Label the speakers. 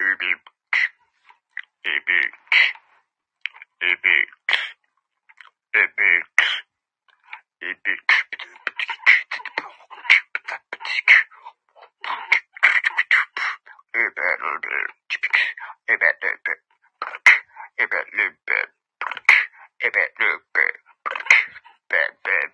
Speaker 1: Ebik, ebik, ebik, ebik, ebik. Ebek, ebek, ebek, ebek, ebek, ebek, ebek,